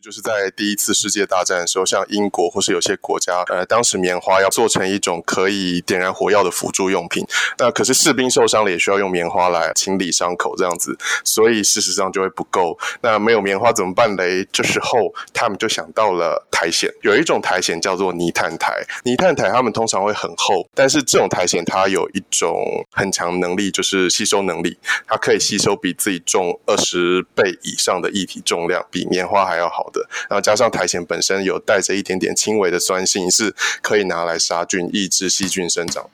就是在第一次世界大战的时候，像英国或是有些国家，呃，当时棉花要做成一种可以点燃火药的辅助用品。那可是士兵受伤了，也需要用棉花来清理伤口，这样子，所以事实上就会不够。那没有棉花怎么办嘞？这时候他们就想到了苔藓，有一种苔藓叫做泥炭苔。泥炭苔它们通常会很厚，但是这种苔藓它有一种很强能力，就是吸收能力，它可以吸收比自己重二十倍以上的液体重量，比棉花还要好。的，然后加上苔藓本身有带着一点点轻微的酸性，是可以拿来杀菌、抑制细菌生长。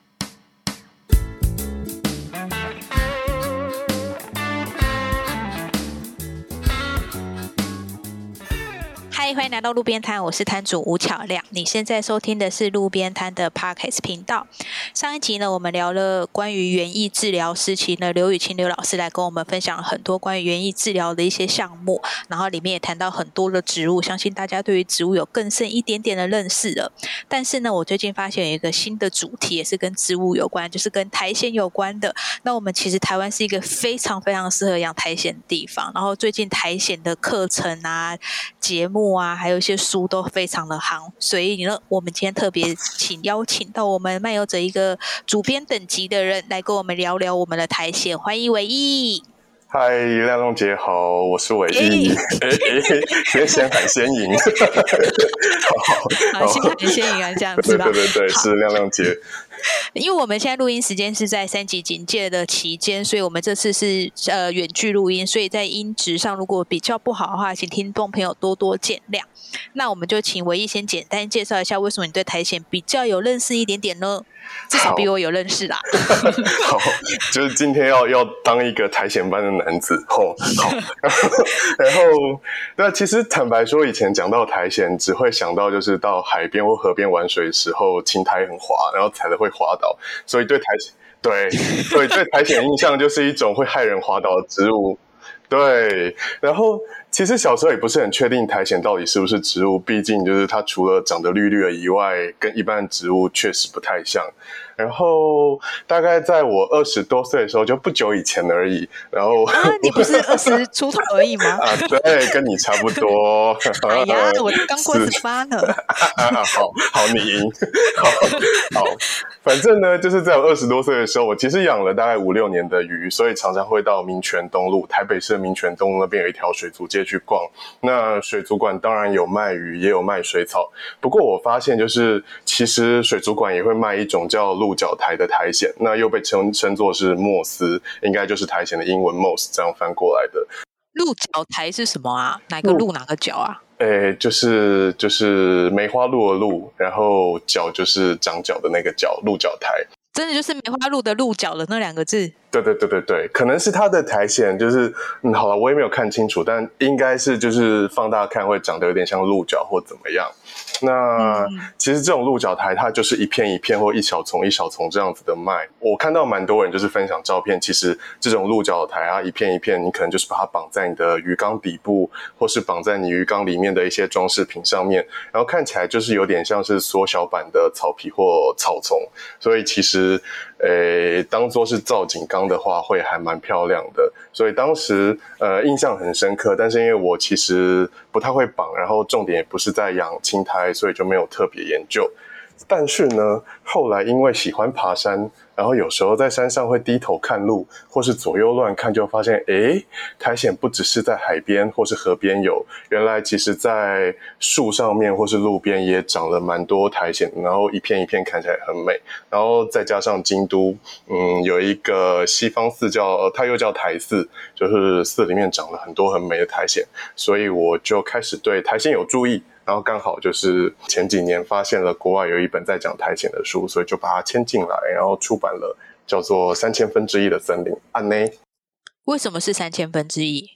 欢迎来到路边摊，我是摊主吴巧亮。你现在收听的是路边摊的 Podcast 频道。上一集呢，我们聊了关于园艺治疗事情呢刘雨晴刘老师来跟我们分享了很多关于园艺治疗的一些项目，然后里面也谈到很多的植物，相信大家对于植物有更深一点点的认识了。但是呢，我最近发现有一个新的主题，也是跟植物有关，就是跟苔藓有关的。那我们其实台湾是一个非常非常适合养苔藓的地方，然后最近苔藓的课程啊、节目啊。啊，还有一些书都非常的行，所以呢，我们今天特别请邀请到我们漫游者一个主编等级的人来跟我们聊聊我们的苔藓。欢迎伟毅。嗨，亮亮姐好，我是伟毅。别先喊先赢。好，先喊先赢啊，这样子吧。对对对，是亮亮姐。因为我们现在录音时间是在三级警戒的期间，所以我们这次是呃远距录音，所以在音质上如果比较不好的话，请听众朋友多多见谅。那我们就请唯一先简单介绍一下，为什么你对苔藓比较有认识一点点呢？至少比我有认识啦。好，就是今天要要当一个苔藓般的男子。吼，好。然后，那其实坦白说，以前讲到苔藓，只会想到就是到海边或河边玩水的时候，青苔很滑，然后踩的会滑倒，所以对苔藓，对对对苔藓印象就是一种会害人滑倒的植物。对，然后。其实小时候也不是很确定苔藓到底是不是植物，毕竟就是它除了长得绿绿的以外，跟一般植物确实不太像。然后大概在我二十多岁的时候，就不久以前而已。然后啊，你不是二十出头而已吗？啊，对，跟你差不多。哎呀，我刚过十八呢。好好，你赢。好，好，反正呢，就是在我二十多岁的时候，我其实养了大概五六年的鱼，所以常常会到民权东路，台北市民权东路那边有一条水族街。去逛那水族馆，当然有卖鱼，也有卖水草。不过我发现，就是其实水族馆也会卖一种叫鹿角苔的苔藓，那又被称称作是莫斯，应该就是苔藓的英文 moss 这样翻过来的。鹿角苔是什么啊？哪个鹿哪个角啊？诶，就是就是梅花鹿的鹿，然后角就是长角的那个角，鹿角苔。真的就是梅花鹿的鹿角的那两个字。对对对对对，可能是它的苔藓，就是嗯，好了，我也没有看清楚，但应该是就是放大看会长得有点像鹿角或怎么样。那其实这种鹿角苔，它就是一片一片或一小丛一小丛这样子的卖。我看到蛮多人就是分享照片，其实这种鹿角苔啊，一片一片，你可能就是把它绑在你的鱼缸底部，或是绑在你鱼缸里面的一些装饰品上面，然后看起来就是有点像是缩小版的草皮或草丛。所以其实，诶，当做是造景缸的话，会还蛮漂亮的。所以当时呃印象很深刻，但是因为我其实不太会绑，然后重点也不是在养青苔，所以就没有特别研究。但是呢，后来因为喜欢爬山。然后有时候在山上会低头看路，或是左右乱看，就发现，诶，苔藓不只是在海边或是河边有，原来其实在树上面或是路边也长了蛮多苔藓，然后一片一片看起来很美。然后再加上京都，嗯，有一个西方寺叫，它又叫苔寺，就是寺里面长了很多很美的苔藓，所以我就开始对苔藓有注意。然后刚好就是前几年发现了国外有一本在讲苔藓的书，所以就把它签进来，然后出版了，叫做《三千分之一的森林》。安内，为什么是三千分之一？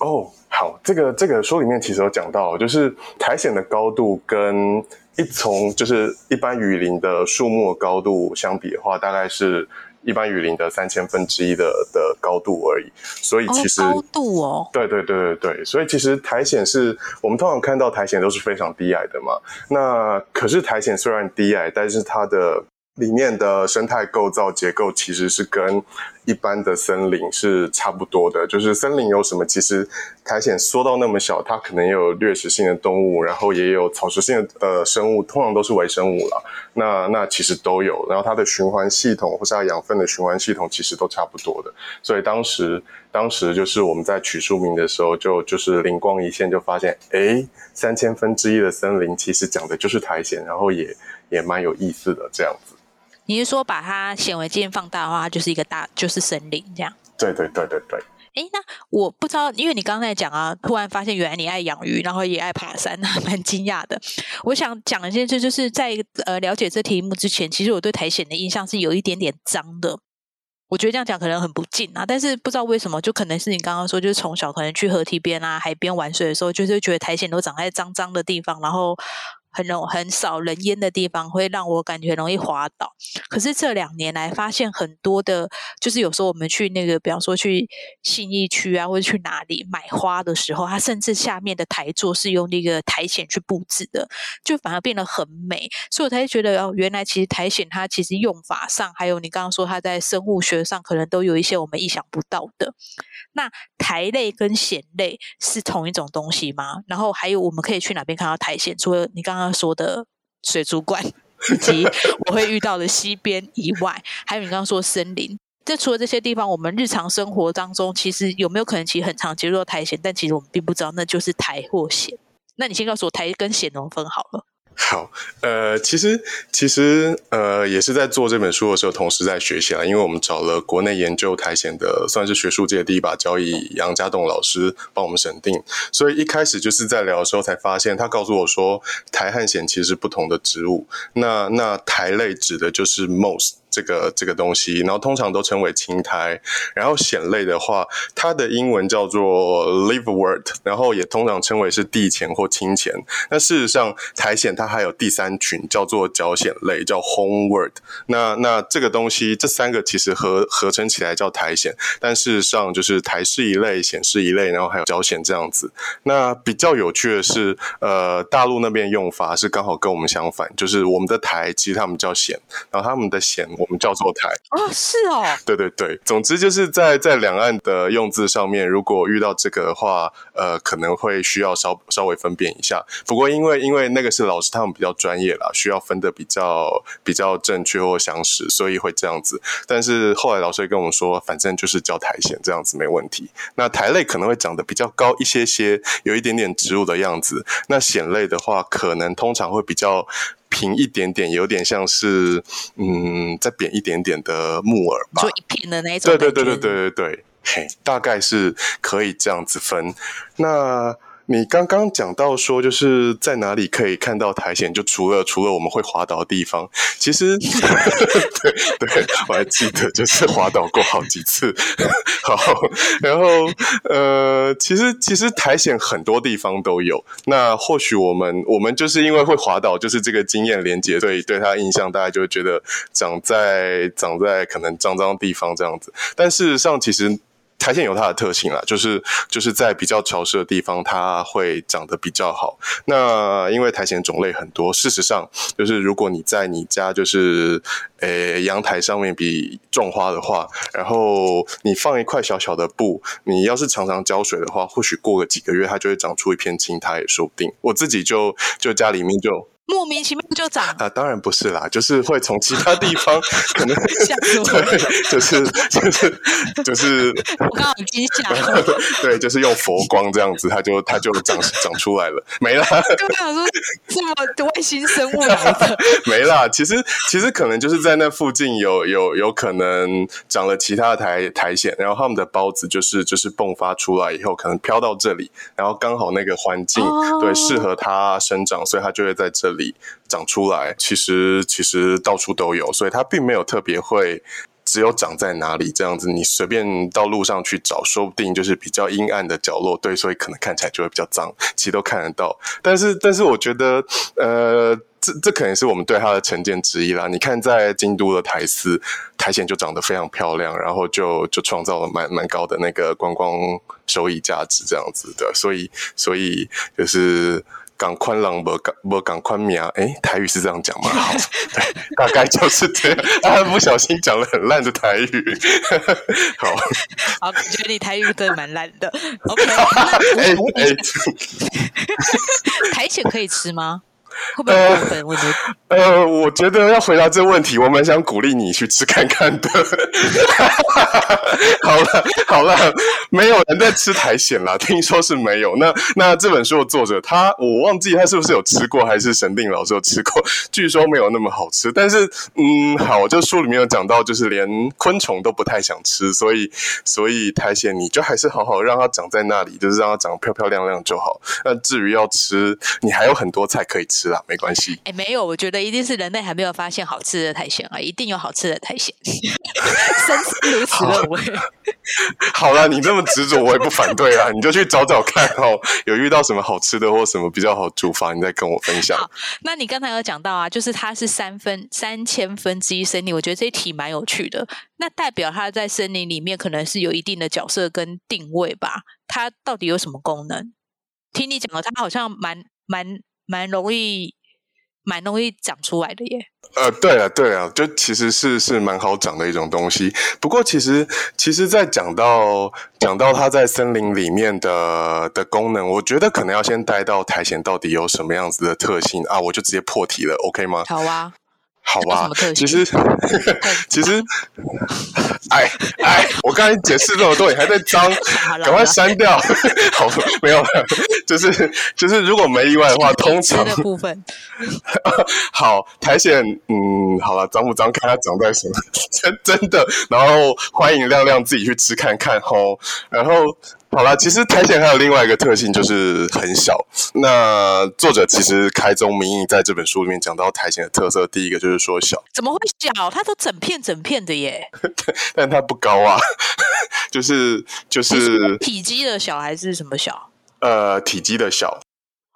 哦，好，这个这个书里面其实有讲到，就是苔藓的高度跟一丛就是一般雨林的树木高度相比的话，大概是。一般雨林的三千分之一的的高度而已，所以其实高度哦，对对对对对，所以其实苔藓是我们通常看到苔藓都是非常低矮的嘛。那可是苔藓虽然低矮，但是它的里面的生态构造结构其实是跟一般的森林是差不多的。就是森林有什么，其实苔藓缩到那么小，它可能也有掠食性的动物，然后也有草食性的呃生物，通常都是微生物了。那那其实都有，然后它的循环系统或是它养分的循环系统其实都差不多的。所以当时当时就是我们在取书名的时候，就就是灵光一现，就发现哎，三千分之一的森林其实讲的就是苔藓，然后也也蛮有意思的这样子。你是说把它显微镜放大的话，就是一个大就是森林这样？对对对对对。哎，那我不知道，因为你刚才讲啊，突然发现原来你爱养鱼，然后也爱爬山，蛮惊讶的。我想讲一件事，就是在呃了解这题目之前，其实我对苔藓的印象是有一点点脏的。我觉得这样讲可能很不敬啊，但是不知道为什么，就可能是你刚刚说，就是从小可能去河堤边啊、海边玩水的时候，就是觉得苔藓都长在脏脏的地方，然后。很容很少人烟的地方，会让我感觉容易滑倒。可是这两年来，发现很多的，就是有时候我们去那个，比方说去信义区啊，或者去哪里买花的时候，它甚至下面的台座是用那个苔藓去布置的，就反而变得很美。所以我才觉得哦，原来其实苔藓它其实用法上，还有你刚刚说它在生物学上，可能都有一些我们意想不到的。那苔类跟藓类是同一种东西吗？然后还有我们可以去哪边看到苔藓？除了你刚刚。刚说的水族馆，以及我会遇到的溪边以外，还有你刚刚说森林。这除了这些地方，我们日常生活当中，其实有没有可能其实很常接触到苔藓？但其实我们并不知道那就是苔或藓。那你先告诉我苔跟藓怎么分好了。好，呃，其实其实呃，也是在做这本书的时候，同时在学习了。因为我们找了国内研究苔藓的，算是学术界第一把交椅杨家栋老师帮我们审定。所以一开始就是在聊的时候才发现，他告诉我说，苔和藓其实是不同的植物。那那苔类指的就是 most。这个这个东西，然后通常都称为青苔，然后藓类的话，它的英文叫做 liverwort，然后也通常称为是地钱或青钱。那事实上，苔藓它还有第三群叫做角藓类，叫 homewort。那那这个东西，这三个其实合合成起来叫苔藓，但事实上就是苔是一类，藓是一类，然后还有角藓这样子。那比较有趣的是，呃，大陆那边用法是刚好跟我们相反，就是我们的苔其实他们叫藓，然后他们的藓。我们叫做台哦，是哦，对对对，总之就是在在两岸的用字上面，如果遇到这个的话，呃，可能会需要稍稍微分辨一下。不过因为因为那个是老师他们比较专业啦，需要分的比较比较正确或详实，所以会这样子。但是后来老师也跟我们说，反正就是叫苔藓这样子没问题。那苔类可能会长得比较高一些些，有一点点植物的样子。那藓类的话，可能通常会比较。平一点点，有点像是嗯，再扁一点点的木耳吧，就一片的那种。对对对对对对对，嘿，大概是可以这样子分。那。你刚刚讲到说，就是在哪里可以看到苔藓？就除了除了我们会滑倒的地方，其实 对对，我还记得就是滑倒过好几次。好，然后呃，其实其实苔藓很多地方都有。那或许我们我们就是因为会滑倒，就是这个经验连接，所以对它印象大家就会觉得长在长在可能脏脏地方这样子。但事实上，其实。苔藓有它的特性啦，就是就是在比较潮湿的地方，它会长得比较好。那因为苔藓种类很多，事实上就是如果你在你家就是呃阳台上面比种花的话，然后你放一块小小的布，你要是常常浇水的话，或许过个几个月，它就会长出一片青苔也说不定。我自己就就家里面就。莫名其妙就长啊？当然不是啦，就是会从其他地方 可能对，就是就是就是我刚好惊吓，对，就是用佛光这样子，它就它就长长出来了，没了。就想说这么外星生物来的，没啦。其实其实可能就是在那附近有有有可能长了其他的苔苔藓，然后他们的孢子就是就是迸发出来以后，可能飘到这里，然后刚好那个环境对适合它生长，所以它就会在这里。长出来，其实其实到处都有，所以它并没有特别会只有长在哪里这样子。你随便到路上去找，说不定就是比较阴暗的角落，对，所以可能看起来就会比较脏，其实都看得到。但是，但是我觉得，呃，这这可能是我们对它的成见之一啦。你看，在京都的台丝，苔藓就长得非常漂亮，然后就就创造了蛮蛮高的那个观光收益价值这样子的，所以所以就是。港宽狼不港不港宽苗，哎，台语是这样讲吗？好，大概就是这样。啊，不小心讲了很烂的台语。好，好，觉得你台语真的蛮烂的。OK，哎哎，台犬可以吃吗？会不会过分？我觉得，呃，我觉得要回答这个问题，我蛮想鼓励你去吃看看的。好了好了，没有人在吃苔藓啦，听说是没有。那那这本书的作者他，我忘记他是不是有吃过，还是神定老师有吃过？据说没有那么好吃。但是，嗯，好，就书里面有讲到，就是连昆虫都不太想吃，所以所以苔藓你就还是好好让它长在那里，就是让它长漂漂亮亮就好。那至于要吃，你还有很多菜可以吃。是啊，没关系。哎，没有，我觉得一定是人类还没有发现好吃的苔藓啊，一定有好吃的苔藓。深思如此认为。好了，你这么执着，我也不反对啊。你就去找找看哦，有遇到什么好吃的或什么比较好煮法，你再跟我分享。那你刚才有讲到啊，就是它是三分三千分之一森林，我觉得这一题蛮有趣的。那代表它在森林里面可能是有一定的角色跟定位吧？它到底有什么功能？听你讲了，它好像蛮蛮。蛮容易，蛮容易长出来的耶。呃，对啊，对啊，就其实是是蛮好长的一种东西。不过，其实其实，在讲到讲到它在森林里面的的功能，我觉得可能要先带到苔藓到底有什么样子的特性啊，我就直接破题了，OK 吗？好啊。好吧，其实 其实，哎哎，我刚才解释那么多，你还在脏，赶快删掉。好，没有了，就是就是，如果没意外的话，通常的部分。好，苔藓，嗯，好了，脏不脏，看它长在什么，真真的。然后欢迎亮亮自己去吃看看吼，然后。好了，其实苔藓还有另外一个特性，就是很小。那作者其实开宗明义在这本书里面讲到苔藓的特色，第一个就是说小。怎么会小？它都整片整片的耶。但它不高啊，就是就是体积的小还是什么小？呃，体积的小。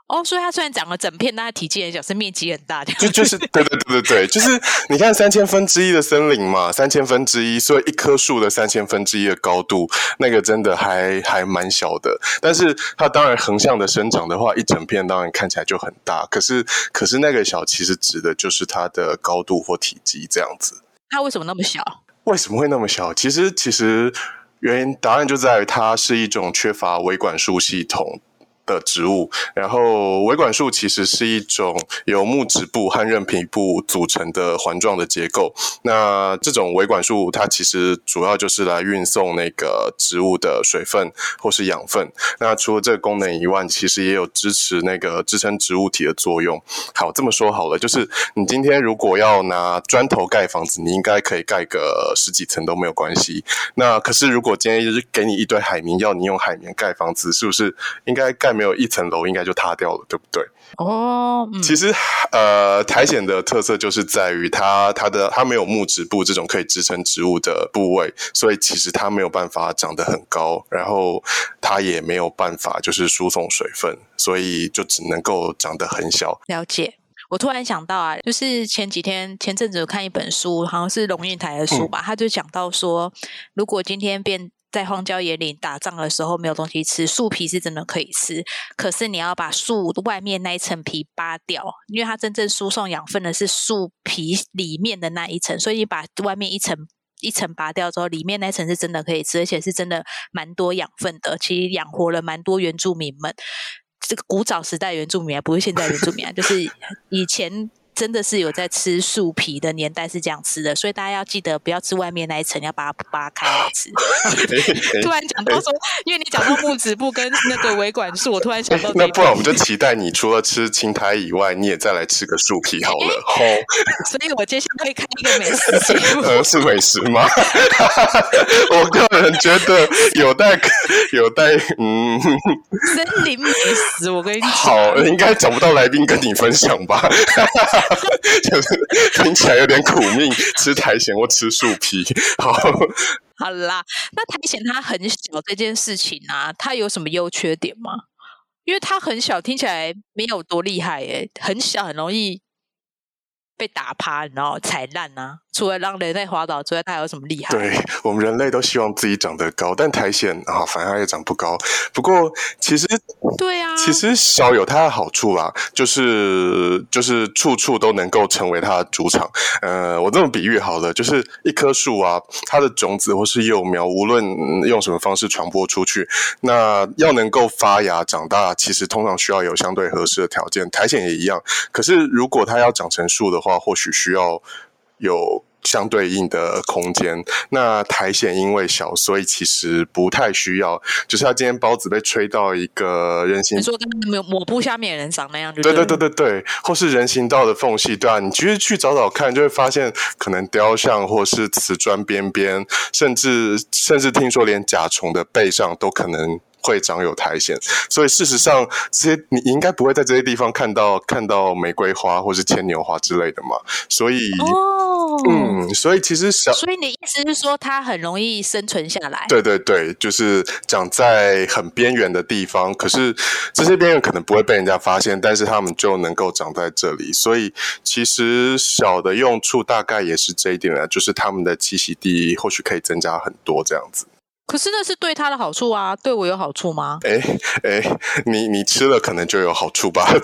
哦，所以它虽然长了整片，但它体积很小，是面积很大的。就就是对对对对对，就是你看三千分之一的森林嘛，三千分之一，所以一棵树的三千分之一的高度，那个真的还还蛮小的。但是它当然横向的生长的话，一整片当然看起来就很大。可是可是那个小，其实指的就是它的高度或体积这样子。它为什么那么小？为什么会那么小？其实其实原因答案就在于它是一种缺乏维管束系统。的植物，然后维管束其实是一种由木质部和韧皮部组成的环状的结构。那这种维管束它其实主要就是来运送那个植物的水分或是养分。那除了这个功能以外，其实也有支持那个支撑植物体的作用。好，这么说好了，就是你今天如果要拿砖头盖房子，你应该可以盖个十几层都没有关系。那可是如果今天就是给你一堆海绵，要你用海绵盖房子，是不是应该盖？没有一层楼，应该就塌掉了，对不对？哦，其实呃，苔藓的特色就是在于它它的它没有木质部这种可以支撑植物的部位，所以其实它没有办法长得很高，然后它也没有办法就是输送水分，所以就只能够长得很小。了解。我突然想到啊，就是前几天前阵子有看一本书，好像是龙应台的书吧，他就讲到说，如果今天变。在荒郊野岭打仗的时候，没有东西吃，树皮是真的可以吃。可是你要把树外面那一层皮扒掉，因为它真正输送养分的是树皮里面的那一层。所以你把外面一层一层拔掉之后，里面那层是真的可以吃，而且是真的蛮多养分的。其实养活了蛮多原住民们。这个古早时代原住民啊，不是现在原住民啊，就是以前。真的是有在吃树皮的年代是这样吃的，所以大家要记得不要吃外面那一层，要把它扒开来吃。突然讲到说，因为你讲到木子部跟那个维管束，我突然想到，那不然我们就期待你除了吃青苔以外，你也再来吃个树皮好了。好！所以我接下来会开一个美食节目。呃，是美食吗？我个人觉得有待有待嗯，森林美食，我跟你好，应该找不到来宾跟你分享吧。就是听起来有点苦命，吃苔藓或吃树皮。好，好啦，那苔藓它很小这件事情啊，它有什么优缺点吗？因为它很小，听起来没有多厉害诶，很小很容易被打趴，然后踩烂啊，除了让人类滑倒之外，它还有什么厉害？对我们人类都希望自己长得高，但苔藓啊，反而也长不高。不过其实对啊，其实小有它的好处啦，就是就是处处都能够成为它的主场。呃，我这么比喻好了，就是一棵树啊，它的种子或是幼苗，无论用什么方式传播出去，那要能够发芽长大，其实通常需要有相对合适的条件。苔藓也一样，可是如果它要长成树的话，或许需要有。相对应的空间，那苔藓因为小，所以其实不太需要。就是它今天包子被吹到一个人行，你说跟抹抹布下面人长那样，对对对对对，或是人行道的缝隙，对啊，你其实去找找看，就会发现可能雕像或是瓷砖边边，甚至甚至听说连甲虫的背上都可能。会长有苔藓，所以事实上，这些你应该不会在这些地方看到看到玫瑰花或是牵牛花之类的嘛。所以，哦，嗯，所以其实小，所以你的意思是说，它很容易生存下来？对对对，就是长在很边缘的地方，可是这些边缘可能不会被人家发现，但是它们就能够长在这里。所以其实小的用处大概也是这一点了，就是它们的栖息地或许可以增加很多这样子。可是那是对他的好处啊，对我有好处吗？哎哎，你你吃了可能就有好处吧？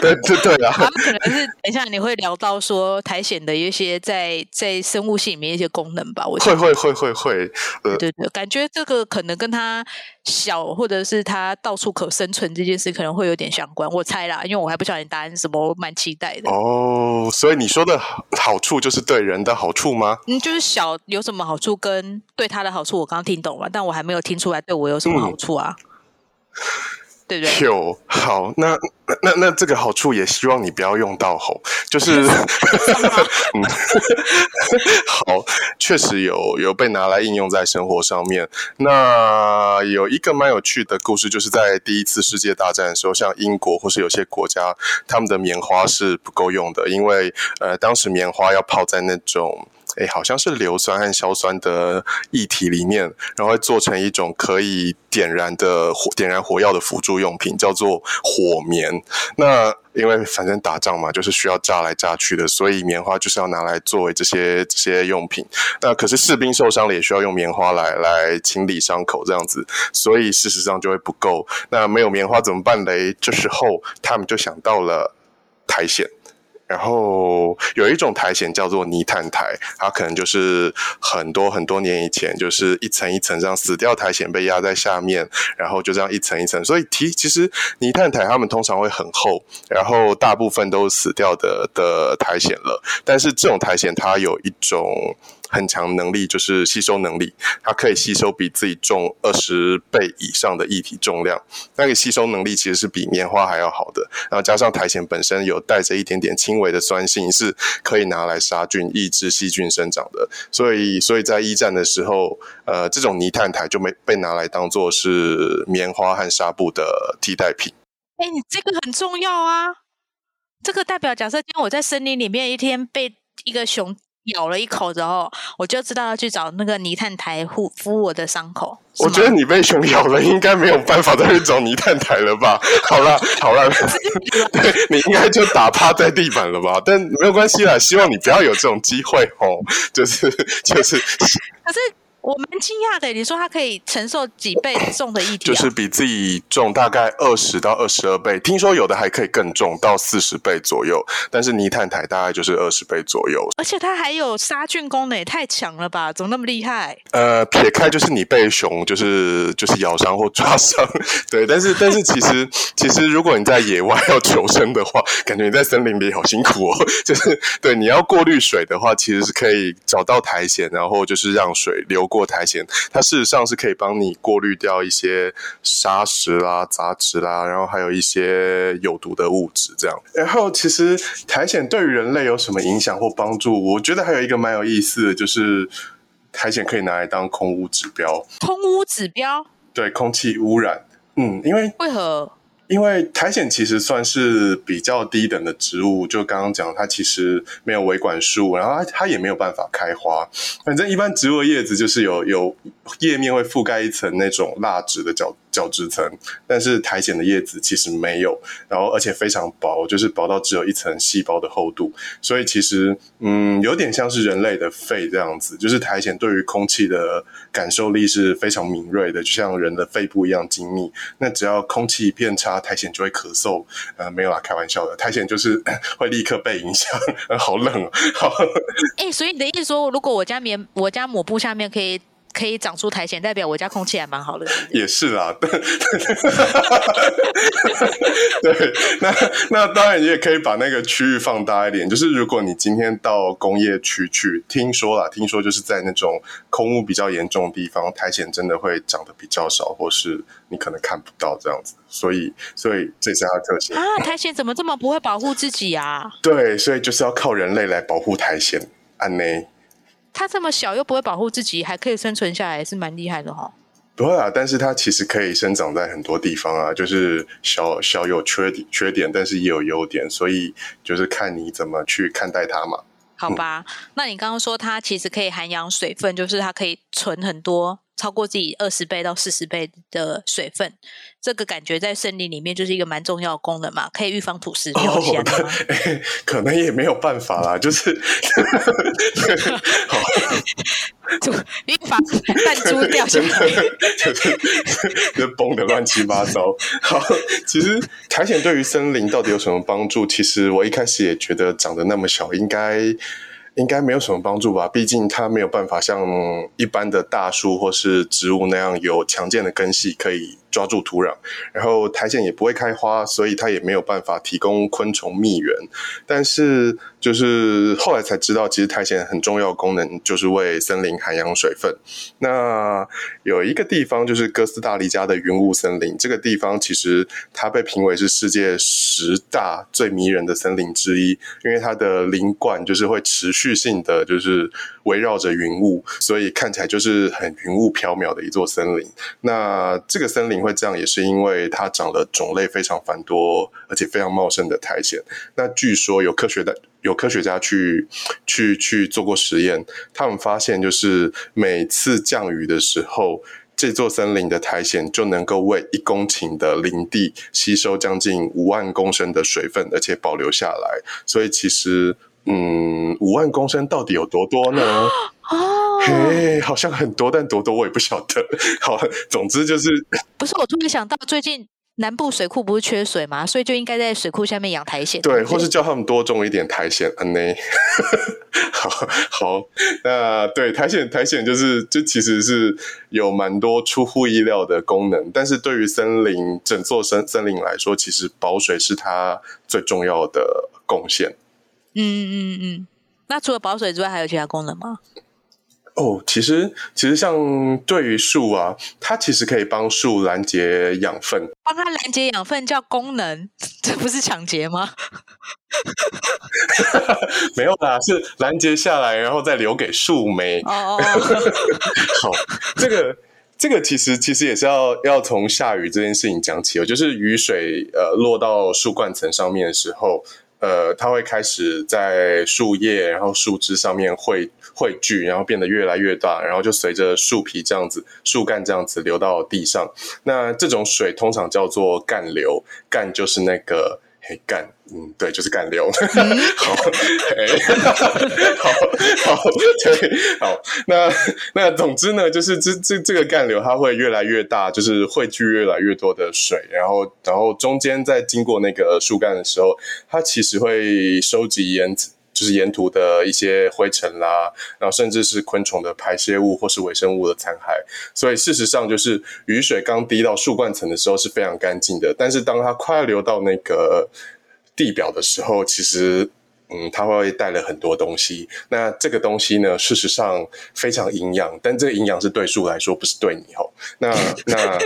对对对啊，他们可能是等一下你会聊到说苔藓的一些在在生物系里面一些功能吧？我会会会会会，呃对对，感觉这个可能跟它小或者是它到处可生存这件事可能会有点相关，我猜啦，因为我还不晓得你答案是什么，我蛮期待的。哦，所以你说的好处就是对人的好处吗？嗯，就是小有什么好处跟跟对他的好处，我刚刚听懂了，但我还没有听出来对我有什么好处啊？对不对？有好，那那那这个好处也希望你不要用到吼，就是 嗯好，确实有有被拿来应用在生活上面。那有一个蛮有趣的故事，就是在第一次世界大战的时候，像英国或是有些国家，他们的棉花是不够用的，因为呃，当时棉花要泡在那种。哎，好像是硫酸和硝酸的液体里面，然后会做成一种可以点燃的火、点燃火药的辅助用品，叫做火棉。那因为反正打仗嘛，就是需要炸来炸去的，所以棉花就是要拿来作为这些这些用品。那可是士兵受伤了，也需要用棉花来来清理伤口，这样子，所以事实上就会不够。那没有棉花怎么办嘞？这时候他们就想到了苔藓。然后有一种苔藓叫做泥炭苔，它可能就是很多很多年以前，就是一层一层这样死掉苔藓被压在下面，然后就这样一层一层。所以其其实泥炭苔它们通常会很厚，然后大部分都死掉的的苔藓了。但是这种苔藓它有一种。很强能力就是吸收能力，它可以吸收比自己重二十倍以上的液体重量。那个吸收能力其实是比棉花还要好的。然后加上苔藓本身有带着一点点轻微的酸性，是可以拿来杀菌、抑制细菌生长的。所以，所以在一战的时候，呃，这种泥炭苔就没被拿来当做是棉花和纱布的替代品。哎，你这个很重要啊！这个代表，假设今天我在森林里面一天被一个熊。咬了一口之后，我就知道要去找那个泥炭台护敷我的伤口。我觉得你被熊咬了，应该没有办法再去找泥炭台了吧？好了好了，你应该就打趴在地板了吧？但没有关系啦，希望你不要有这种机会哦。就是就是，可是。我蛮惊讶的，你说它可以承受几倍重的液体？就是比自己重大概二十到二十二倍，听说有的还可以更重到四十倍左右。但是泥炭台大概就是二十倍左右，而且它还有杀菌功能，也太强了吧？怎么那么厉害？呃，撇开就是你被熊就是就是咬伤或抓伤，对。但是但是其实其实如果你在野外要求生的话，感觉你在森林里好辛苦哦。就是对你要过滤水的话，其实是可以找到苔藓，然后就是让水流过。过苔藓，它事实上是可以帮你过滤掉一些沙石啦、杂质啦，然后还有一些有毒的物质。这样，然后其实苔藓对于人类有什么影响或帮助？我觉得还有一个蛮有意思的，就是苔藓可以拿来当空污指标。空污指标？对，空气污染。嗯，因为为何？因为苔藓其实算是比较低等的植物，就刚刚讲，它其实没有维管束，然后它它也没有办法开花。反正一般植物的叶子就是有有叶面会覆盖一层那种蜡质的角。角质层，但是苔藓的叶子其实没有，然后而且非常薄，就是薄到只有一层细胞的厚度，所以其实嗯，有点像是人类的肺这样子，就是苔藓对于空气的感受力是非常敏锐的，就像人的肺部一样精密。那只要空气变差，苔藓就会咳嗽。呃，没有啦，开玩笑的，苔藓就是会立刻被影响，好冷，好。哎，所以你的意思说，如果我家棉，我家抹布下面可以。可以长出苔藓，代表我家空气还蛮好的。也是 啦，对，那那当然你也可以把那个区域放大一点。就是如果你今天到工业区去，听说了，听说就是在那种空污比较严重的地方，苔藓真的会长得比较少，或是你可能看不到这样子。所以，所以这是它的特性啊。苔藓怎么这么不会保护自己啊？对，所以就是要靠人类来保护苔藓。安内。它这么小又不会保护自己，还可以生存下来，是蛮厉害的哈。不会啊，但是它其实可以生长在很多地方啊，就是小小有缺点，缺点，但是也有优点，所以就是看你怎么去看待它嘛。好吧，那你刚刚说它其实可以涵养水分，就是它可以存很多。超过自己二十倍到四十倍的水分，这个感觉在森林里面就是一个蛮重要的功能嘛，可以预防土石流下可能也没有办法啦，就是 好，预防弹珠掉下来，就是就崩的乱七八糟。好，其实苔藓对于森林到底有什么帮助？其实我一开始也觉得长得那么小，应该。应该没有什么帮助吧，毕竟它没有办法像一般的大树或是植物那样有强健的根系可以。抓住土壤，然后苔藓也不会开花，所以它也没有办法提供昆虫蜜源。但是，就是后来才知道，其实苔藓很重要功能就是为森林涵养水分。那有一个地方就是哥斯达黎加的云雾森林，这个地方其实它被评为是世界十大最迷人的森林之一，因为它的林冠就是会持续具性的就是围绕着云雾，所以看起来就是很云雾缥缈的一座森林。那这个森林。会这样也是因为它长了种类非常繁多而且非常茂盛的苔藓。那据说有科学的有科学家去去去做过实验，他们发现就是每次降雨的时候，这座森林的苔藓就能够为一公顷的林地吸收将近五万公升的水分，而且保留下来。所以其实，嗯，五万公升到底有多多呢？哦，嘿，好像很多，但多多我也不晓得。好，总之就是，不是我突然想到，最近南部水库不是缺水吗？所以就应该在水库下面养苔藓，对，或是叫他们多种一点苔藓。嗯呢，好好，那对苔藓，苔藓就是就其实是有蛮多出乎意料的功能，但是对于森林整座森森林来说，其实保水是它最重要的贡献。嗯嗯嗯，那除了保水之外，还有其他功能吗？哦，其实其实像对于树啊，它其实可以帮树拦截养分。帮它拦截养分叫功能，这不是抢劫吗？没有啦，是拦截下来，然后再留给树莓。哦哦，好，这个这个其实其实也是要要从下雨这件事情讲起哦，就是雨水呃落到树冠层上面的时候。呃，它会开始在树叶，然后树枝上面汇汇聚，然后变得越来越大，然后就随着树皮这样子、树干这样子流到地上。那这种水通常叫做干流，干就是那个。干，嗯，对，就是干流。好，好，好，对，好。那那总之呢，就是这这这个干流，它会越来越大，就是汇聚越来越多的水，然后然后中间在经过那个树干的时候，它其实会收集盐就是沿途的一些灰尘啦，然后甚至是昆虫的排泄物或是微生物的残骸。所以事实上，就是雨水刚滴到树冠层的时候是非常干净的，但是当它快要流到那个地表的时候，其实嗯，它会带了很多东西。那这个东西呢，事实上非常营养，但这个营养是对树来说，不是对你吼。那那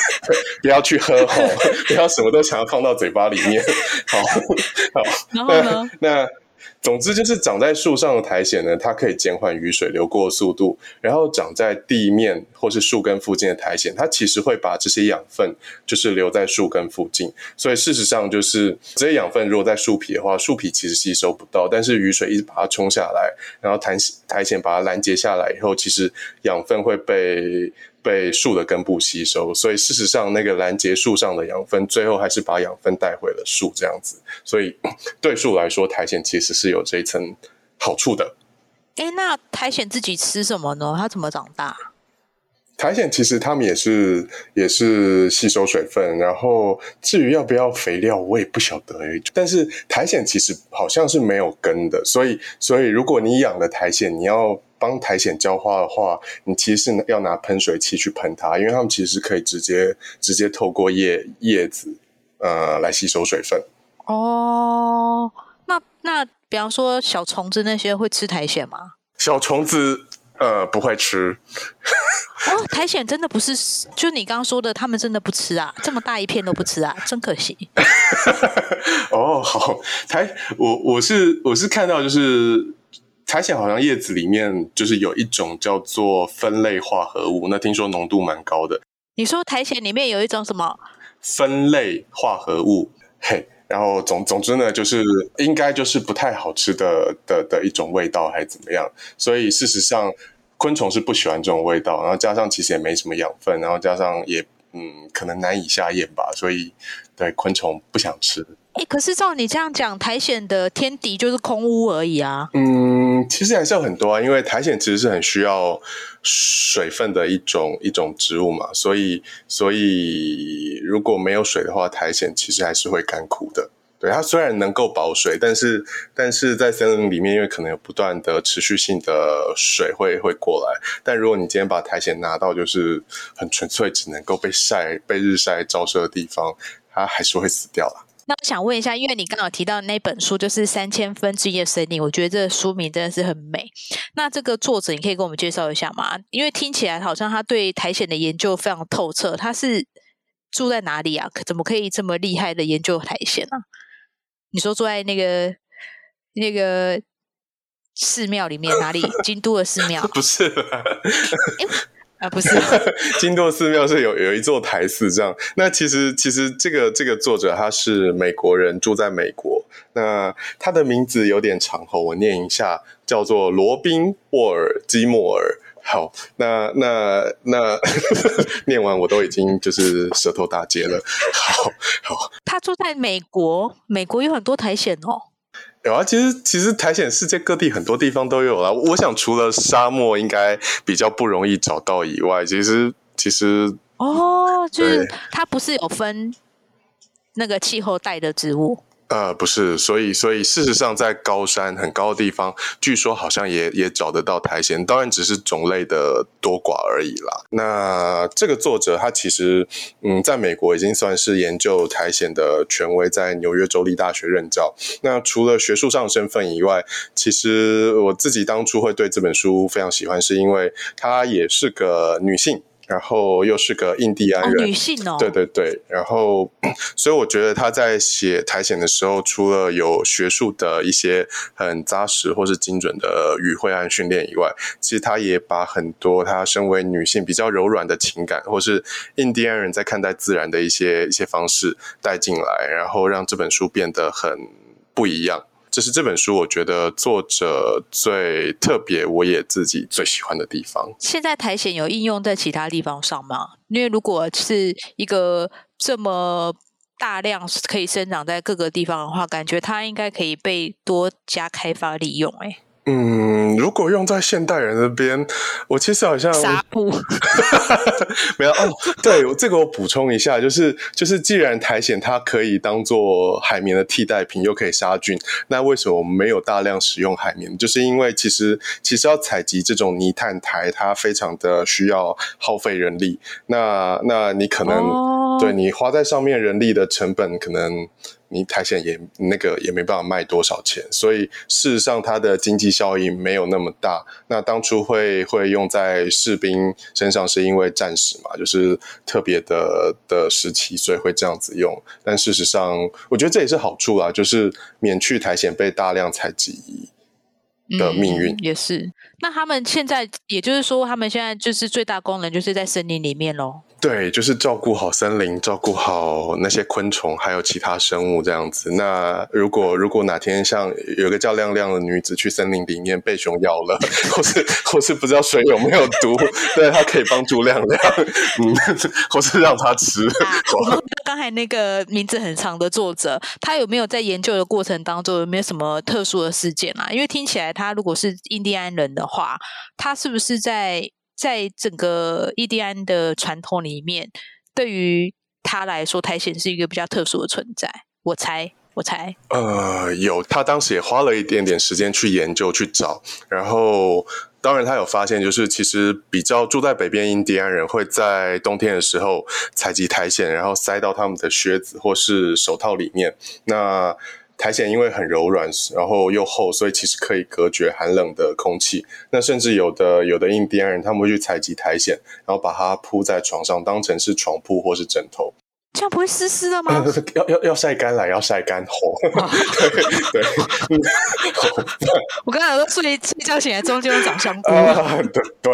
不要去喝吼，不要什么都想要放到嘴巴里面。好，好，然后呢？那。总之就是长在树上的苔藓呢，它可以减缓雨水流过速度。然后长在地面或是树根附近的苔藓，它其实会把这些养分就是留在树根附近。所以事实上就是这些养分如果在树皮的话，树皮其实吸收不到。但是雨水一直把它冲下来，然后苔苔藓把它拦截下来以后，其实养分会被被树的根部吸收，所以事实上那个拦截树上的养分，最后还是把养分带回了树这样子。所以 对树来说，苔藓其实是有这一层好处的。哎，那苔藓自己吃什么呢？它怎么长大？苔藓其实它们也是也是吸收水分，然后至于要不要肥料，我也不晓得哎。但是苔藓其实好像是没有根的，所以所以如果你养了苔藓，你要帮苔藓浇花的话，你其实是要拿喷水器去喷它，因为它们其实可以直接直接透过叶叶子呃来吸收水分。哦，那那比方说小虫子那些会吃苔藓吗？小虫子。呃，不会吃。哦，苔藓真的不是，就你刚刚说的，他们真的不吃啊，这么大一片都不吃啊，真可惜。哦，好，苔，我我是我是看到，就是苔藓好像叶子里面就是有一种叫做酚类化合物，那听说浓度蛮高的。你说苔藓里面有一种什么酚类化合物？嘿。然后总总之呢，就是应该就是不太好吃的的的一种味道，还是怎么样？所以事实上，昆虫是不喜欢这种味道。然后加上其实也没什么养分，然后加上也嗯，可能难以下咽吧。所以对昆虫不想吃。哎，可是照你这样讲，苔藓的天敌就是空屋而已啊。嗯，嗯其实还是有很多啊，因为苔藓其实是很需要水分的一种一种植物嘛，所以所以如果没有水的话，苔藓其实还是会干枯的。对，它虽然能够保水，但是但是在森林里面，因为可能有不断的持续性的水会会过来，但如果你今天把苔藓拿到就是很纯粹只能够被晒被日晒照射的地方，它还是会死掉了。那我想问一下，因为你刚好提到那本书就是《三千分之一的森林》，我觉得这个书名真的是很美。那这个作者你可以跟我们介绍一下吗？因为听起来好像他对苔藓的研究非常透彻。他是住在哪里啊？怎么可以这么厉害的研究苔藓呢？你说住在那个那个寺庙里面哪里？京都的寺庙？不是。啊，不是，金多寺庙是有有一座台寺这样。那其实其实这个这个作者他是美国人，住在美国。那他的名字有点长吼，我念一下，叫做罗宾沃尔基莫尔。好，那那那 念完我都已经就是舌头打结了。好好，他住在美国，美国有很多苔藓哦。有啊，其实其实苔藓世界各地很多地方都有啦。我想除了沙漠应该比较不容易找到以外，其实其实哦，就是它不是有分那个气候带的植物。呃，不是，所以，所以事实上，在高山很高的地方，据说好像也也找得到苔藓，当然只是种类的多寡而已啦。那这个作者他其实，嗯，在美国已经算是研究苔藓的权威，在纽约州立大学任教。那除了学术上身份以外，其实我自己当初会对这本书非常喜欢，是因为她也是个女性。然后又是个印第安人，女性哦，对对对。然后，所以我觉得他在写苔藓的时候，除了有学术的一些很扎实或是精准的语汇和训练以外，其实他也把很多他身为女性比较柔软的情感，或是印第安人在看待自然的一些一些方式带进来，然后让这本书变得很不一样。这是这本书，我觉得作者最特别，我也自己最喜欢的地方。现在苔藓有应用在其他地方上吗？因为如果是一个这么大量可以生长在各个地方的话，感觉它应该可以被多加开发利用。哎。嗯，如果用在现代人那边，我其实好像纱布 没有哦。对，这个我补充一下，就是就是，既然苔藓它可以当做海绵的替代品，又可以杀菌，那为什么我们没有大量使用海绵？就是因为其实其实要采集这种泥炭苔，它非常的需要耗费人力。那那你可能对你花在上面人力的成本可能。你苔藓也那个也没办法卖多少钱，所以事实上它的经济效益没有那么大。那当初会会用在士兵身上，是因为战时嘛，就是特别的的时期，所以会这样子用。但事实上，我觉得这也是好处啦，就是免去苔藓被大量采集的命运。也是。那他们现在，也就是说，他们现在就是最大功能就是在森林里面喽。对，就是照顾好森林，照顾好那些昆虫，还有其他生物这样子。那如果如果哪天像有个叫亮亮的女子去森林里面被熊咬了，或是或是不知道水有没有毒，对，她可以帮助亮亮，嗯，或是让他吃。我们刚才那个名字很长的作者，他有没有在研究的过程当中有没有什么特殊的事件啊？因为听起来他如果是印第安人的话，他是不是在？在整个印第安的传统里面，对于他来说，苔藓是一个比较特殊的存在。我猜，我猜。呃，有，他当时也花了一点点时间去研究、去找，然后当然他有发现，就是其实比较住在北边印第安人会在冬天的时候采集苔藓，然后塞到他们的靴子或是手套里面。那苔藓因为很柔软，然后又厚，所以其实可以隔绝寒冷的空气。那甚至有的有的印第安人他们会去采集苔藓，然后把它铺在床上，当成是床铺或是枕头。这样不会湿湿的吗？要要要晒干了，要晒干火。对对。我刚才说睡睡觉醒来中间有长香菇。对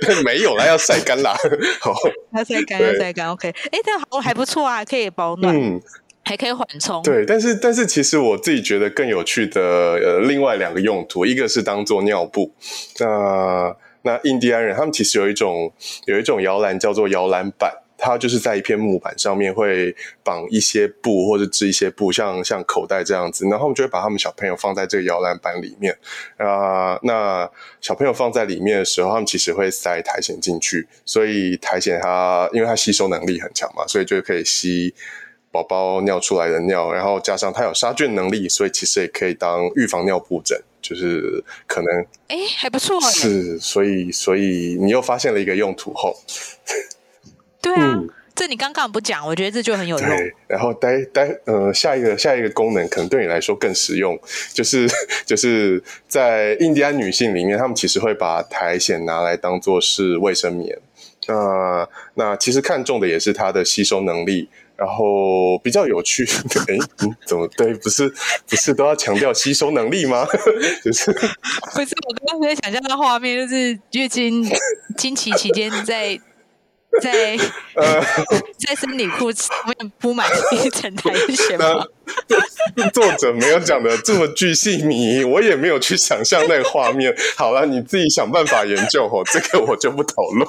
对，没有了，要晒干了。好，要晒干，要晒干。OK，哎，这样好还不错啊，可以保暖。嗯。还可以缓冲，对，但是但是其实我自己觉得更有趣的呃，另外两个用途，一个是当做尿布，那那印第安人他们其实有一种有一种摇篮叫做摇篮板，它就是在一片木板上面会绑一些布或者织一些布，像像口袋这样子，然后我们就会把他们小朋友放在这个摇篮板里面。啊，那小朋友放在里面的时候，他们其实会塞苔藓进去，所以苔藓它因为它吸收能力很强嘛，所以就可以吸。宝宝尿出来的尿，然后加上它有杀菌能力，所以其实也可以当预防尿布疹，就是可能哎还不错是，所以所以你又发现了一个用途后，对啊，这你刚刚不讲，我觉得这就很有用。然后待待呃下一个下一个功能可能对你来说更实用，就是 就是在印第安女性里面，她们其实会把苔藓拿来当做是卫生棉，那那其实看重的也是它的吸收能力。然后比较有趣，哎，怎么对？不是不是都要强调吸收能力吗？就是不是我刚刚在想象的画面，就是月经 经期期间在。在 呃，在生理裤上面铺满一层苔藓吗？作者没有讲的这么具细密，我也没有去想象那个画面。好了，你自己想办法研究哦，这个我就不讨论。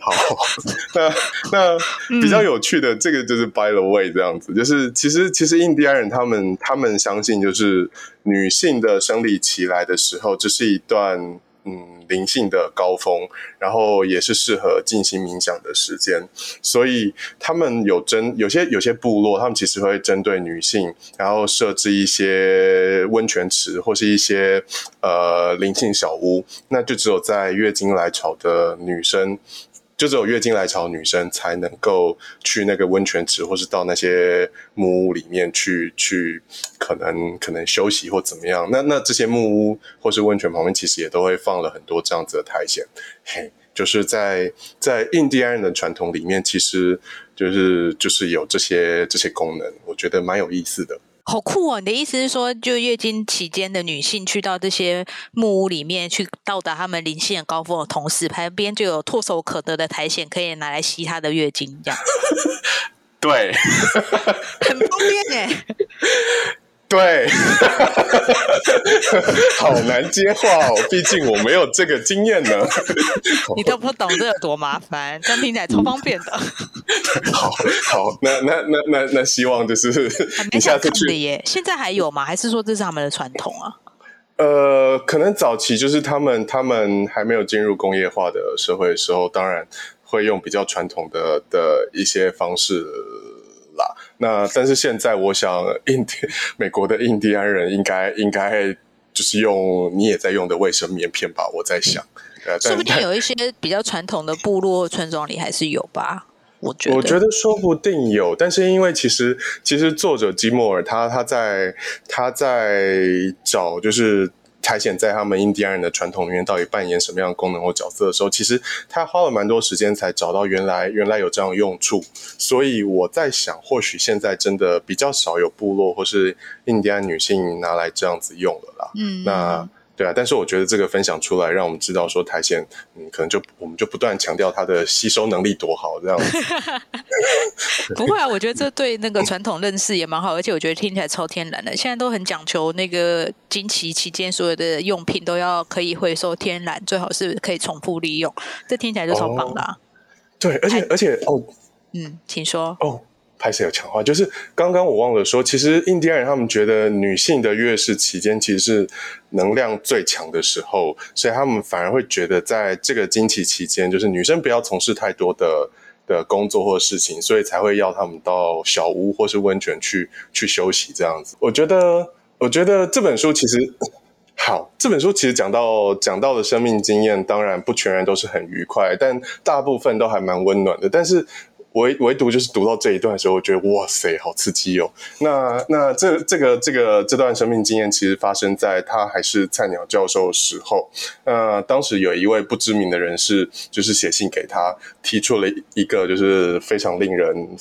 好，那那比较有趣的这个就是 by the way 这样子，就是其实其实印第安人他们他们相信，就是女性的生理期来的时候，这是一段。嗯，灵性的高峰，然后也是适合进行冥想的时间，所以他们有针有些有些部落，他们其实会针对女性，然后设置一些温泉池或是一些呃灵性小屋，那就只有在月经来潮的女生。就只有月经来潮女生才能够去那个温泉池，或是到那些木屋里面去去，可能可能休息或怎么样。那那这些木屋或是温泉旁边，其实也都会放了很多这样子的苔藓。嘿，就是在在印第安人的传统里面，其实就是就是有这些这些功能，我觉得蛮有意思的。好酷哦！你的意思是说，就月经期间的女性去到这些木屋里面去到达他们灵性的高峰的同时，旁边就有唾手可得的苔藓可以拿来吸她的月经，这样。对，很方便哎。对，好难接话哦，毕竟我没有这个经验呢。你都不懂这有多麻烦，但听起来超方便的。好好，那那那那那，希望就是你下次去耶。现在还有吗？还是说这是他们的传统啊？呃，可能早期就是他们他们还没有进入工业化的社会的时候，当然会用比较传统的的一些方式。啦，那但是现在我想，印第美国的印第安人应该应该就是用你也在用的卫生棉片吧？我在想，说不定有一些比较传统的部落村庄里还是有吧？我觉得，我觉得说不定有，但是因为其实其实作者吉莫尔他他在他在找就是。苔藓在他们印第安人的传统里面到底扮演什么样的功能或角色的时候，其实他花了蛮多时间才找到原来原来有这样的用处。所以我在想，或许现在真的比较少有部落或是印第安女性拿来这样子用了啦。嗯，那对啊，但是我觉得这个分享出来，让我们知道说台线，嗯，可能就我们就不断强调它的吸收能力多好这样子。不会啊，我觉得这对那个传统认识也蛮好，而且我觉得听起来超天然的。现在都很讲求那个经期期间所有的用品都要可以回收天然，最好是可以重复利用，这听起来就超棒的。啊对，而且而且哦，嗯，请说哦。拍摄有强化，就是刚刚我忘了说，其实印第安人他们觉得女性的月事期间其实是能量最强的时候，所以他们反而会觉得在这个经期期间，就是女生不要从事太多的的工作或事情，所以才会要他们到小屋或是温泉去去休息这样子。我觉得，我觉得这本书其实好，这本书其实讲到讲到的生命经验，当然不全然都是很愉快，但大部分都还蛮温暖的，但是。唯唯独就是读到这一段的时候，我觉得哇塞，好刺激哦！那那这这个这个这段生命经验，其实发生在他还是菜鸟教授的时候。那当时有一位不知名的人士，就是写信给他，提出了一个就是非常令人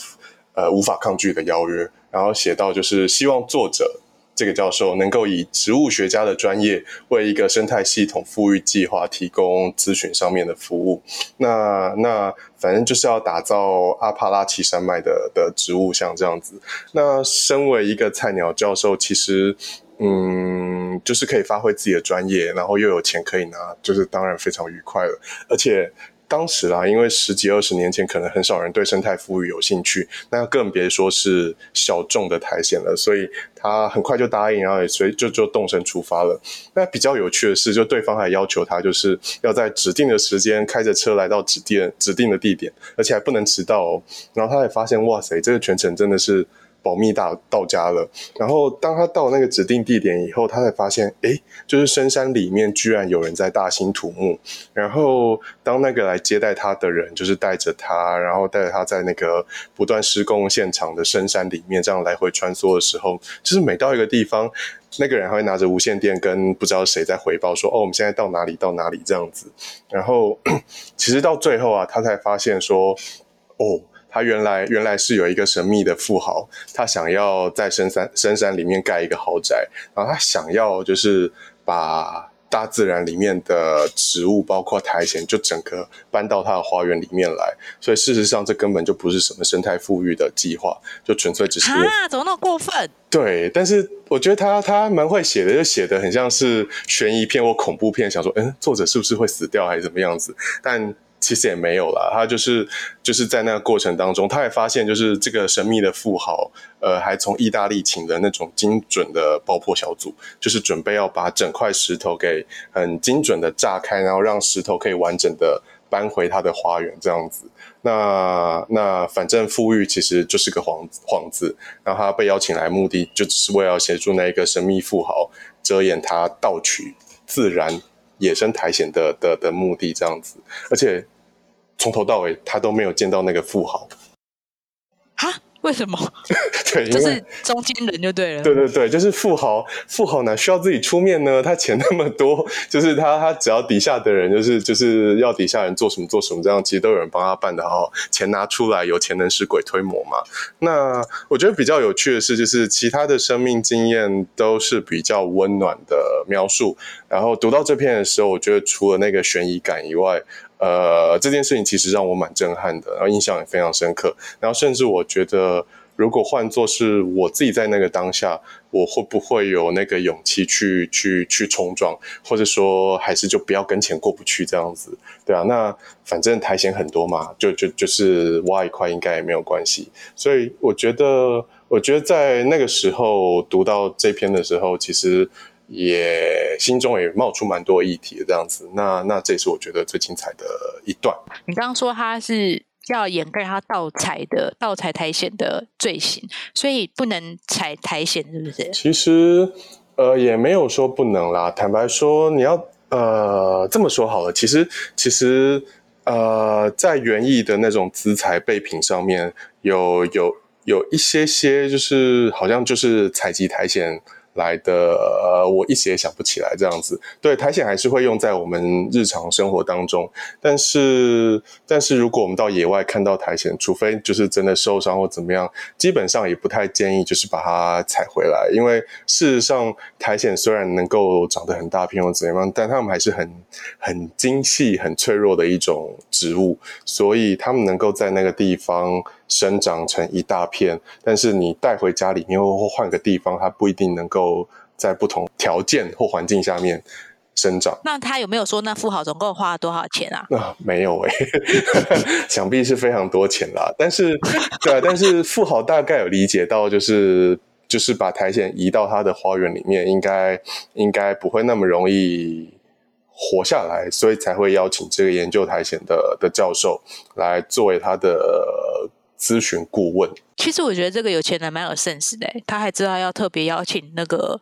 呃无法抗拒的邀约，然后写到就是希望作者。这个教授能够以植物学家的专业为一个生态系统富裕计划提供咨询上面的服务。那那反正就是要打造阿帕拉契山脉的的植物，像这样子。那身为一个菜鸟教授，其实嗯，就是可以发挥自己的专业，然后又有钱可以拿，就是当然非常愉快了，而且。当时啦，因为十几二十年前，可能很少人对生态富裕有兴趣，那更别说是小众的苔藓了。所以他很快就答应，然后也所以就就动身出发了。那比较有趣的是，就对方还要求他，就是要在指定的时间开着车来到指定指定的地点，而且还不能迟到哦。然后他也发现，哇塞，这个全程真的是。保密大到家了，然后当他到那个指定地点以后，他才发现，哎，就是深山里面居然有人在大兴土木。然后当那个来接待他的人，就是带着他，然后带着他在那个不断施工现场的深山里面这样来回穿梭的时候，就是每到一个地方，那个人还会拿着无线电跟不知道谁在回报说，哦，我们现在到哪里到哪里这样子。然后其实到最后啊，他才发现说，哦。他原来原来是有一个神秘的富豪，他想要在深山深山里面盖一个豪宅，然后他想要就是把大自然里面的植物，包括苔藓，就整个搬到他的花园里面来。所以事实上，这根本就不是什么生态富裕的计划，就纯粹只是啊，怎么那么过分？对，但是我觉得他他蛮会写的，就写的很像是悬疑片或恐怖片，想说，嗯，作者是不是会死掉还是怎么样子？但其实也没有啦，他就是就是在那个过程当中，他也发现就是这个神秘的富豪，呃，还从意大利请的那种精准的爆破小组，就是准备要把整块石头给很精准的炸开，然后让石头可以完整的搬回他的花园这样子。那那反正富裕其实就是个幌幌子，然后他被邀请来目的就只是为了协助那一个神秘富豪遮掩他盗取自然野生苔藓的的的目的这样子，而且。从头到尾，他都没有见到那个富豪。哈？为什么？对，就是中间人就对了。对对对，就是富豪，富豪哪需要自己出面呢？他钱那么多，就是他他只要底下的人，就是就是要底下人做什么做什么，这样其实都有人帮他办的好。钱拿出来，有钱能使鬼推磨嘛。那我觉得比较有趣的是，就是其他的生命经验都是比较温暖的描述。然后读到这篇的时候，我觉得除了那个悬疑感以外，呃，这件事情其实让我蛮震撼的，然后印象也非常深刻。然后甚至我觉得，如果换作是我自己在那个当下，我会不会有那个勇气去去去冲撞，或者说还是就不要跟钱过不去这样子？对啊，那反正苔藓很多嘛，就就就是挖一块应该也没有关系。所以我觉得，我觉得在那个时候读到这篇的时候，其实。也心中也冒出蛮多议题的这样子，那那这也是我觉得最精彩的一段。你刚刚说他是要掩盖他盗采的盗采苔藓的罪行，所以不能采苔藓，是不是？其实呃也没有说不能啦。坦白说，你要呃这么说好了，其实其实呃在园艺的那种资材备品上面有有有一些些，就是好像就是采集苔藓。来的，呃，我一时也想不起来这样子。对，苔藓还是会用在我们日常生活当中，但是，但是如果我们到野外看到苔藓，除非就是真的受伤或怎么样，基本上也不太建议就是把它采回来，因为事实上苔藓虽然能够长得很大片或怎样，但它们还是很 很精细、很脆弱的一种植物，所以它们能够在那个地方。生长成一大片，但是你带回家里面或换个地方，它不一定能够在不同条件或环境下面生长。那他有没有说那富豪总共花了多少钱啊？啊，没有哎，想必是非常多钱啦。但是，对啊，但是富豪大概有理解到，就是就是把苔藓移到他的花园里面，应该应该不会那么容易活下来，所以才会邀请这个研究苔藓的的教授来作为他的。咨询顾问，其实我觉得这个有钱人蛮有 sense 的，他还知道要特别邀请那个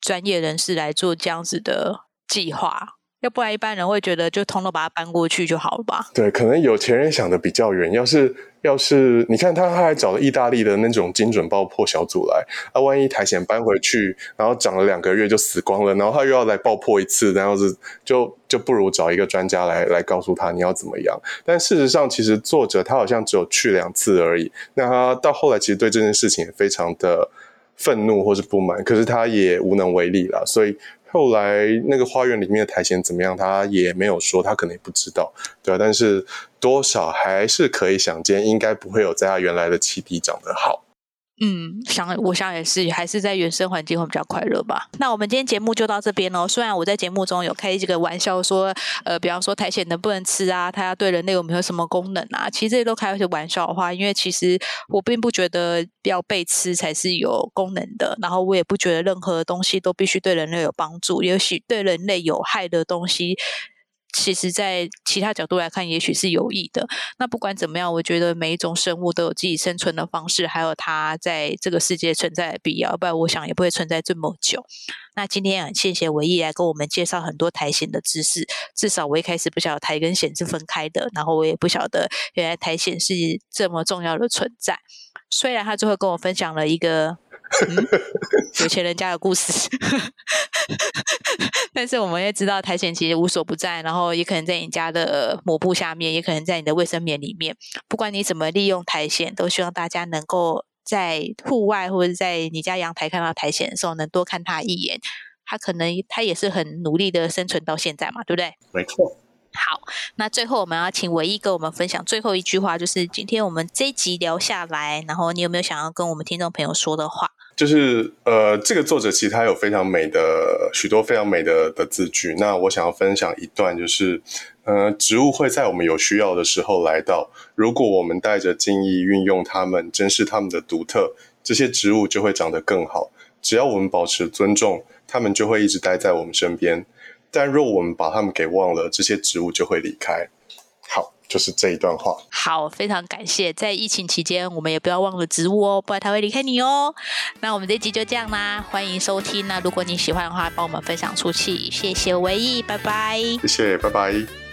专业人士来做这样子的计划。要不然一般人会觉得就通通把它搬过去就好了吧？对，可能有钱人想的比较远。要是要是你看他，他还找了意大利的那种精准爆破小组来，啊，万一苔藓搬回去，然后长了两个月就死光了，然后他又要来爆破一次，然后是就就不如找一个专家来来告诉他你要怎么样。但事实上，其实作者他好像只有去两次而已。那他到后来其实对这件事情也非常的愤怒或是不满，可是他也无能为力了，所以。后来那个花园里面的苔藓怎么样？他也没有说，他可能也不知道，对啊，但是多少还是可以想见，应该不会有在他原来的基地长得好。嗯，想我想也是，还是在原生环境会比较快乐吧。那我们今天节目就到这边喽。虽然我在节目中有开几个玩笑说，呃，比方说苔藓能不能吃啊，它要对人类有没有什么功能啊？其实这些都开一些玩笑的话，因为其实我并不觉得要被吃才是有功能的，然后我也不觉得任何东西都必须对人类有帮助，也许对人类有害的东西。其实，在其他角度来看，也许是有益的。那不管怎么样，我觉得每一种生物都有自己生存的方式，还有它在这个世界存在的必要。不然，我想也不会存在这么久。那今天很谢谢唯一来跟我们介绍很多苔藓的知识。至少我一开始不晓得苔跟藓是分开的，然后我也不晓得原来苔藓是这么重要的存在。虽然他最后跟我分享了一个。有钱人家的故事，但是我们也知道苔藓其实无所不在，然后也可能在你家的抹布下面，也可能在你的卫生棉里面。不管你怎么利用苔藓，都希望大家能够在户外或者在你家阳台看到苔藓的时候，能多看它一眼。它可能它也是很努力的生存到现在嘛，对不对？没错。好，那最后我们要请唯一跟我们分享最后一句话，就是今天我们这一集聊下来，然后你有没有想要跟我们听众朋友说的话？就是呃，这个作者其实他有非常美的许多非常美的的字句。那我想要分享一段，就是呃，植物会在我们有需要的时候来到，如果我们带着敬意运用它们，珍视它们的独特，这些植物就会长得更好。只要我们保持尊重，它们就会一直待在我们身边。但若我们把它们给忘了，这些植物就会离开。好。就是这一段话。好，非常感谢。在疫情期间，我们也不要忘了植物哦，不然它会离开你哦。那我们这集就这样啦，欢迎收听。那如果你喜欢的话，帮我们分享出去，谢谢唯一，拜拜。谢谢，拜拜。